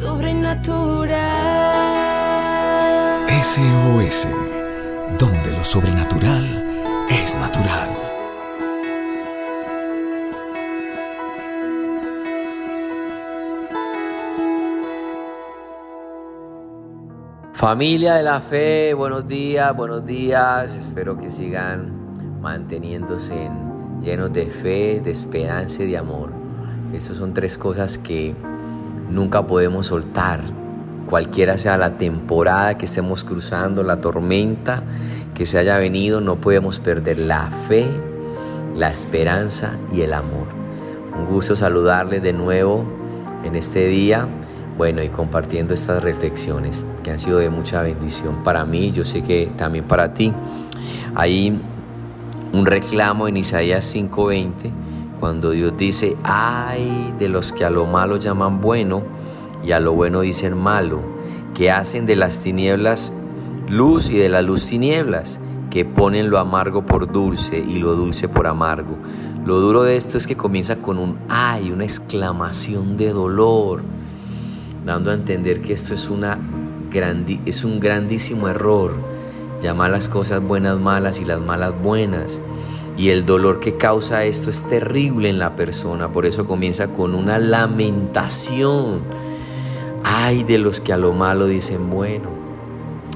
sobrenatural. SOS, donde lo sobrenatural es natural. Familia de la fe, buenos días, buenos días. Espero que sigan manteniéndose llenos de fe, de esperanza y de amor. Esas son tres cosas que nunca podemos soltar. Cualquiera sea la temporada que estemos cruzando, la tormenta que se haya venido, no podemos perder la fe, la esperanza y el amor. Un gusto saludarles de nuevo en este día. Bueno, y compartiendo estas reflexiones que han sido de mucha bendición para mí, yo sé que también para ti. Hay un reclamo en Isaías 5:20 cuando Dios dice, ay de los que a lo malo llaman bueno y a lo bueno dicen malo, que hacen de las tinieblas luz y de la luz tinieblas, que ponen lo amargo por dulce y lo dulce por amargo. Lo duro de esto es que comienza con un ay, una exclamación de dolor, dando a entender que esto es, una es un grandísimo error, llamar las cosas buenas malas y las malas buenas. Y el dolor que causa esto es terrible en la persona, por eso comienza con una lamentación. Ay de los que a lo malo dicen bueno,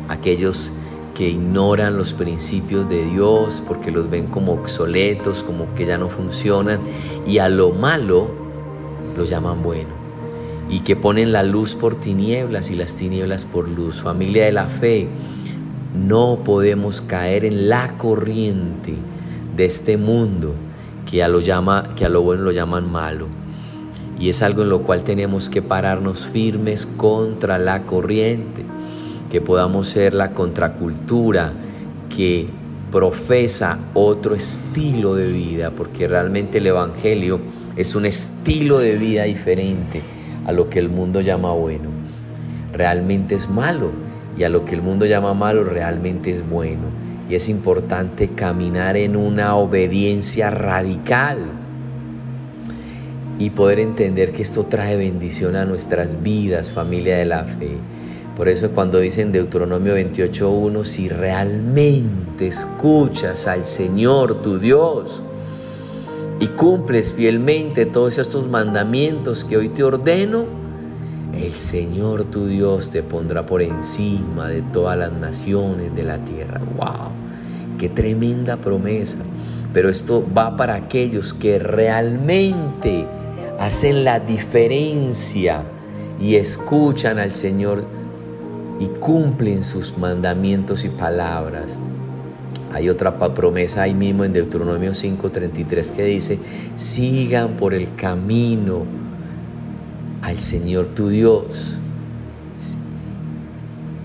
aquellos que ignoran los principios de Dios porque los ven como obsoletos, como que ya no funcionan, y a lo malo lo llaman bueno, y que ponen la luz por tinieblas y las tinieblas por luz. Familia de la fe, no podemos caer en la corriente de este mundo que a lo, llama, que a lo bueno lo llaman malo. Y es algo en lo cual tenemos que pararnos firmes contra la corriente, que podamos ser la contracultura que profesa otro estilo de vida, porque realmente el Evangelio es un estilo de vida diferente a lo que el mundo llama bueno. Realmente es malo y a lo que el mundo llama malo realmente es bueno y es importante caminar en una obediencia radical y poder entender que esto trae bendición a nuestras vidas, familia de la fe. Por eso cuando dicen Deuteronomio 28.1, si realmente escuchas al Señor tu Dios y cumples fielmente todos estos mandamientos que hoy te ordeno, el Señor tu Dios te pondrá por encima de todas las naciones de la tierra. ¡Wow! ¡Qué tremenda promesa! Pero esto va para aquellos que realmente hacen la diferencia y escuchan al Señor y cumplen sus mandamientos y palabras. Hay otra promesa ahí mismo en Deuteronomio 5:33 que dice, sigan por el camino al Señor tu Dios,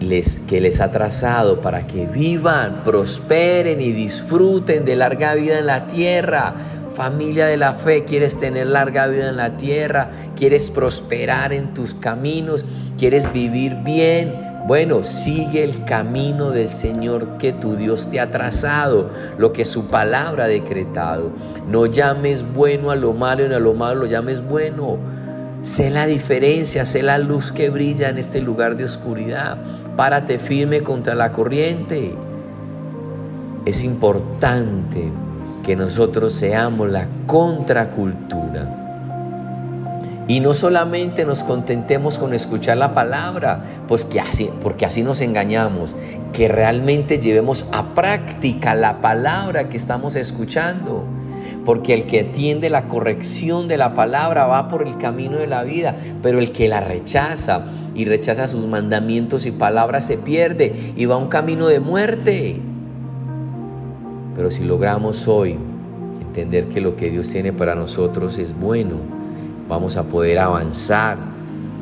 les, que les ha trazado para que vivan, prosperen y disfruten de larga vida en la tierra. Familia de la fe, quieres tener larga vida en la tierra, quieres prosperar en tus caminos, quieres vivir bien. Bueno, sigue el camino del Señor que tu Dios te ha trazado, lo que su palabra ha decretado. No llames bueno a lo malo y a lo malo lo llames bueno Sé la diferencia, sé la luz que brilla en este lugar de oscuridad. Párate firme contra la corriente. Es importante que nosotros seamos la contracultura. Y no solamente nos contentemos con escuchar la palabra, pues que porque así nos engañamos, que realmente llevemos a práctica la palabra que estamos escuchando porque el que atiende la corrección de la palabra va por el camino de la vida, pero el que la rechaza y rechaza sus mandamientos y palabras se pierde y va a un camino de muerte. Pero si logramos hoy entender que lo que Dios tiene para nosotros es bueno, vamos a poder avanzar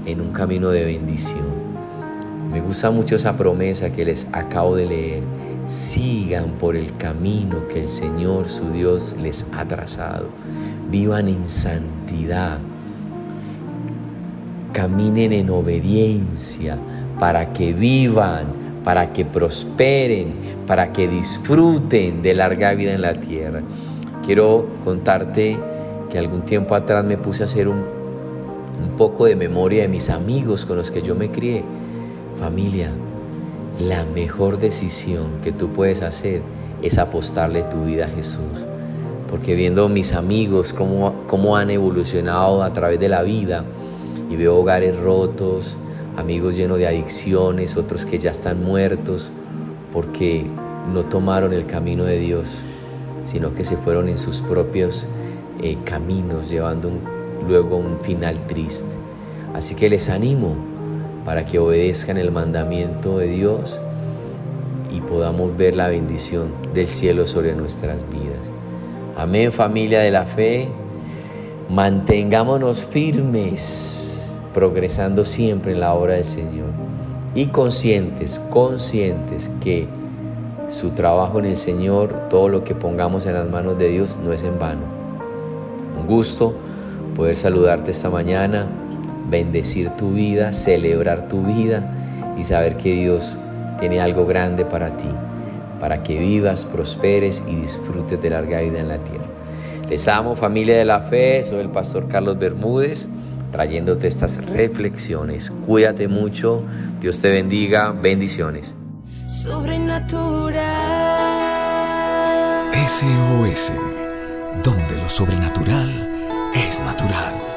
en un camino de bendición. Me gusta mucho esa promesa que les acabo de leer sigan por el camino que el Señor su Dios les ha trazado. Vivan en santidad. Caminen en obediencia para que vivan, para que prosperen, para que disfruten de larga vida en la tierra. Quiero contarte que algún tiempo atrás me puse a hacer un, poco de memoria de mis amigos con los que yo me crié. Familia, la mejor decisión que tú puedes hacer es apostarle tu vida a Jesús. Porque viendo mis amigos cómo, cómo han evolucionado a través de la vida y veo hogares rotos, amigos llenos de adicciones, otros que ya están muertos porque no tomaron el camino de Dios, sino que se fueron en sus propios eh, caminos, llevando luego un final triste. Así que les animo para que obedezcan el mandamiento de Dios y podamos ver la bendición del cielo sobre nuestras vidas. Amén familia de la fe, mantengámonos firmes, progresando siempre en la obra del Señor y conscientes, conscientes que su trabajo en el Señor, todo lo que pongamos en las manos de Dios no es en vano. Un gusto poder saludarte esta mañana, bendecir tu vida, celebrar tu vida y saber que Dios tiene algo grande para ti, para que vivas, prosperes y disfrutes de larga vida en la tierra. Les amo familia de la fe, soy el pastor Carlos Bermúdez trayéndote estas reflexiones. Cuídate mucho, Dios te bendiga, bendiciones. Sobrenatural. SOS, donde lo sobrenatural es natural.